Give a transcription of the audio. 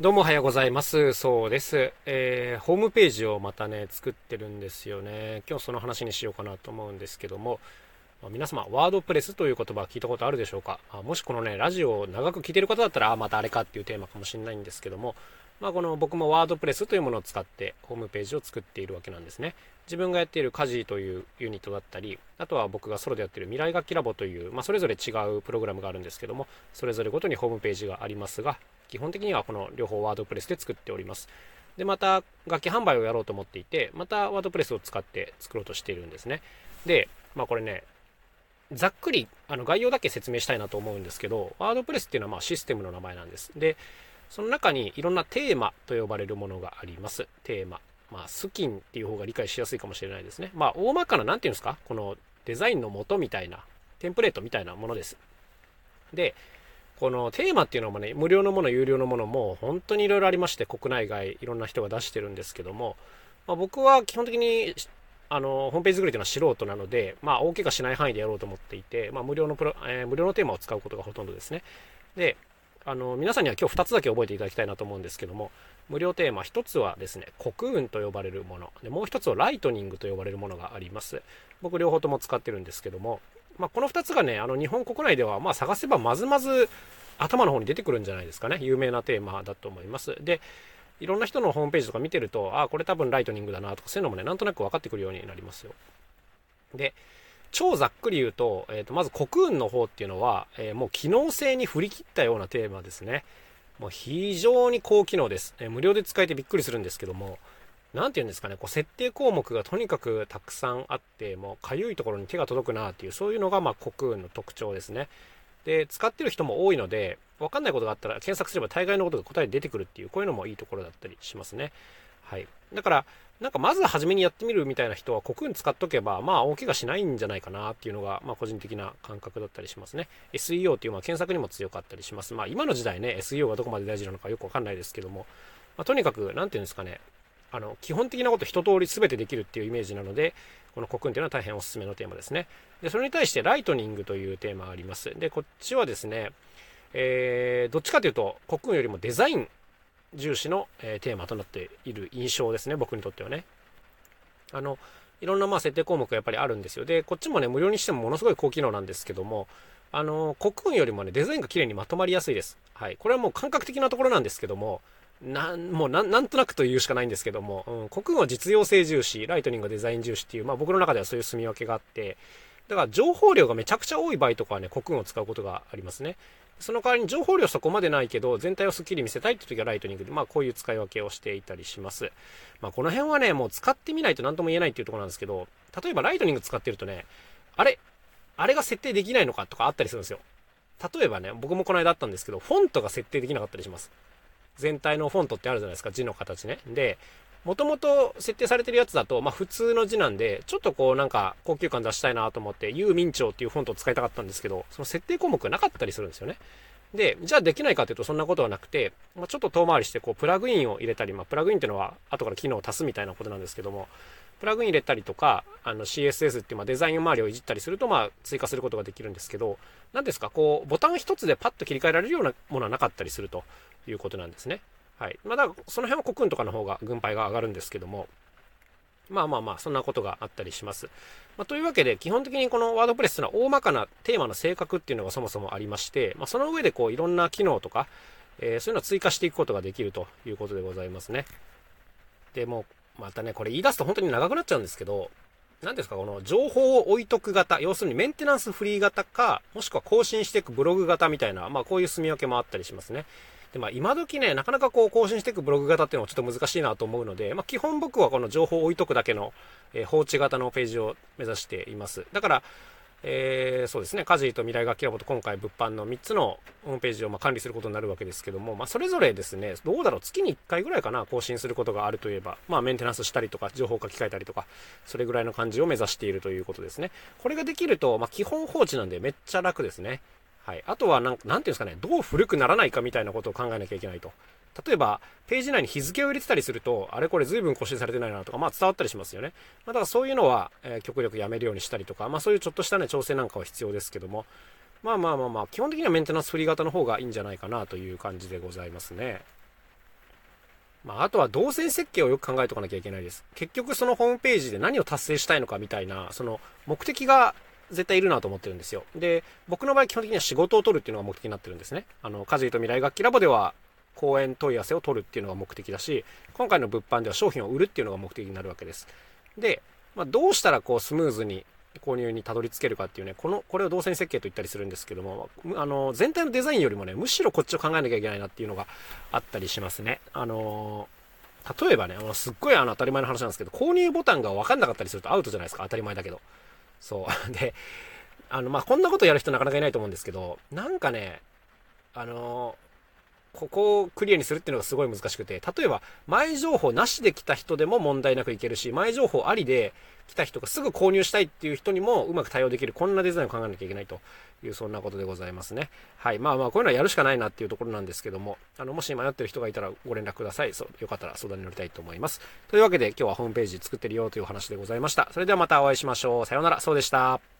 どうもおはようございます。そうです。えー、ホームページをまたね、作ってるんですよね。今日その話にしようかなと思うんですけども、まあ、皆様、ワードプレスという言葉聞いたことあるでしょうか？あもしこのね、ラジオを長く聞いてる方だったら、あ、またあれかっていうテーマかもしれないんですけども、まあ、この僕もワードプレスというものを使ってホームページを作っているわけなんですね。自分がやっている家事というユニットだったり、あとは僕がソロでやっている未来楽器ラボという、まあ、それぞれ違うプログラムがあるんですけども、それぞれごとにホームページがありますが、基本的にはこの両方ワードプレスで作っております。で、また楽器販売をやろうと思っていて、またワードプレスを使って作ろうとしているんですね。で、まあこれね、ざっくりあの概要だけ説明したいなと思うんですけど、ワードプレスっていうのはまあシステムの名前なんです。で、その中にいろんなテーマと呼ばれるものがあります。テーマ。まあ、スキンっていう方が理解しやすいかもしれないですね。まあ、大まかな、なんていうんですか？このデザインの元みたいな、テンプレートみたいなものです。で、このテーマっていうのもね、無料のもの、有料のものも本当にいろいろありまして、国内外いろんな人が出してるんですけども、まあ、僕は基本的にあの、ホームページ作りというのは素人なので、まあ、大怪我しない範囲でやろうと思っていて、まあ、無料のプロ、えー、無料のテーマを使うことがほとんどですね。で、あの、皆さんには今日2つだけ覚えていただきたいなと思うんですけども、無料テーマ1つはですね、黒雲と呼ばれるもの。で、もう1つはライトニングと呼ばれるものがあります。僕両方とも使ってるんですけども、まあ、この2つがね、あの、日本国内では、ま、探せばまずまず頭の方に出てくるんじゃないですかね。有名なテーマだと思います。で、いろんな人のホームページとか見てると、ああ、これ多分ライトニングだなとか、そういうのもね、なんとなく分かってくるようになりますよ。で、超ざっくり言うと、え、ー、と、まず国運の方っていうのは、えー、もう機能性に振り切ったようなテーマですね。もう非常に高機能です。えー、無料で使えてびっくりするんですけども、なんて言うんですかね、こう設定項目がとにかくたくさんあって、もうかゆいところに手が届くなっていう、そういうのがまあ国運の特徴ですね。で、使ってる人も多いので、わかんないことがあったら検索すれば大概のことが答え出てくるっていう、こういうのもいいところだったりしますね。はい。だから、なんかまず初めにやってみるみたいな人は、コクーン使っとけば、まあ大怪我しないんじゃないかなっていうのが、まあ個人的な感覚だったりしますね。SEO っていうまあ検索にも強かったりします。まあ今の時代ね、SEO がどこまで大事なのかよくわかんないですけども、まあ、とにかく、なんていうんですかね、あの、基本的なこと一通り全てできるっていうイメージなので、このコクーンっていうのは大変おすすめのテーマですね。で、それに対してライトニングというテーマがあります。で、こっちはですね、えー、どっちかというと、コクンよりもデザイン重視の、え、テーマとなっている印象ですね、僕にとってはね。あの、いろんなまあ設定項目がやっぱりあるんですよ。で、こっちもね、無料にしてもものすごい高機能なんですけども、あの、国運よりもね、デザインが綺麗にまとまりやすいです。はい。これはもう感覚的なところなんですけども、なん、もうなん、なんとなくと言うしかないんですけども、うん、 Cocoon は実用性重視、 Lightning はデザイン重視っていう、まあ僕の中ではそういう住み分けがあって、だから情報量がめちゃくちゃ多い場合とかはね、 Cocoon を使うことがありますね。その代わりに情報量そこまでないけど、全体をスッキリ見せたいって時は Lightning で、まあこういう使い分けをしていたりします。まあこの辺はね、もう使ってみないと何とも言えないっていうところなんですけど、例えば Lightning 使ってるとね、あれあれが設定できないのかとかあったりするんですよ。例えばね、僕もこの間あったんですけど、フォントが設定できなかったりします。全体のフォントってあるじゃないですか、字の形ね。で、もともと設定されてるやつだと、まあ普通の字なんで、ちょっとこうなんか高級感出したいなと思って、ユーミンチョウっていうフォントを使いたかったんですけど、その設定項目がなかったりするんですよね。で、じゃあできないかというとそんなことはなくて、まあ、ちょっと遠回りしてこうプラグインを入れたり、まあ、プラグインっていうのは後から機能を足すみたいなことなんですけども、プラグイン入れたりとか、あの CSS っていうまあデザイン周りをいじったりするとまあ追加することができるんですけど、何ですか、こうボタン一つでパッと切り替えられるようなものはなかったりするということなんですね。はい。まあだからその辺はコクンとかの方が軍配が上がるんですけども、まあまあまあ、そんなことがあったりします。まあ、というわけで、基本的にこのワードプレスというのは大まかなテーマの性格っていうのがそもそもありまして、まあ、その上でこういろんな機能とか、えー、そういうのを追加していくことができるということでございますね。で、もまたね、これ言い出すと本当に長くなっちゃうんですけど、何ですか、この情報を置いとく型、要するにメンテナンスフリー型か、もしくは更新していくブログ型みたいな、まあこういう住み分けもあったりしますね。で、まあ今時ね、なかなかこう更新していくブログ型っていうのはちょっと難しいなと思うので、まあ基本僕はこの情報を置いとくだけの、えー、放置型のページを目指しています。だから、えー、そうですね、カジーと未来楽器ラボと今回物販の3つのホームページをま管理することになるわけですけども、まあ、それぞれですね、どうだろう、月に1回ぐらいかな、更新することがあるといえば、まあ、メンテナンスしたりとか、情報書き換えたりとか、それぐらいの感じを目指しているということですね。これができると、まあ、基本放置なんでめっちゃ楽ですね。はい。あとはなん、なんていうんですかね、どう古くならないかみたいなことを考えなきゃいけないと。例えば、ページ内に日付を入れてたりすると、あれこれ随分更新されてないなとか、まあ伝わったりしますよね。まあだからそういうのは、えー、極力やめるようにしたりとか、まあそういうちょっとしたね、調整なんかは必要ですけども、まあまあまあまあ、基本的にはメンテナンスフリー型の方がいいんじゃないかなという感じでございますね。まあ、あとは動線設計をよく考えておかなきゃいけないです。結局そのホームページで何を達成したいのかみたいな、その目的が絶対いるなと思ってるんですよ。で、僕の場合基本的には仕事を取るっていうのが目的になってるんですね。あの、カジと未来楽器ラボでは講演問い合わせを取るっていうのが目的だし、今回の物販では商品を売るっていうのが目的になるわけです。で、まあ、どうしたらこうスムーズに購入にたどり着けるかっていうね、この、これを動線設計と言ったりするんですけども、あの、全体のデザインよりもね、むしろこっちを考えなきゃいけないなっていうのがあったりしますね。あの例えばね、すっごいあの当たり前の話なんですけど、購入ボタンが分かんなかったりするとアウトじゃないですか、当たり前だけど。そう。で、あの、まあ、こんなことやる人なかなかいないと思うんですけど、なんかね、あのここをクリアにするっていうのがすごい難しくて、例えば、前情報なしで来た人でも問題なくいけるし、前情報ありで来た人がすぐ購入したいっていう人にもうまく対応できる、こんなデザインを考えなきゃいけないという、そんなことでございますね。はい。まあまあ、こういうのはやるしかないなっていうところなんですけども、あの、もし迷ってる人がいたらご連絡ください。そう、よかったら相談に乗りたいと思います。というわけで、今日はホームページ作ってるよというお話でございました。それではまたお会いしましょう。さようなら。そうでした。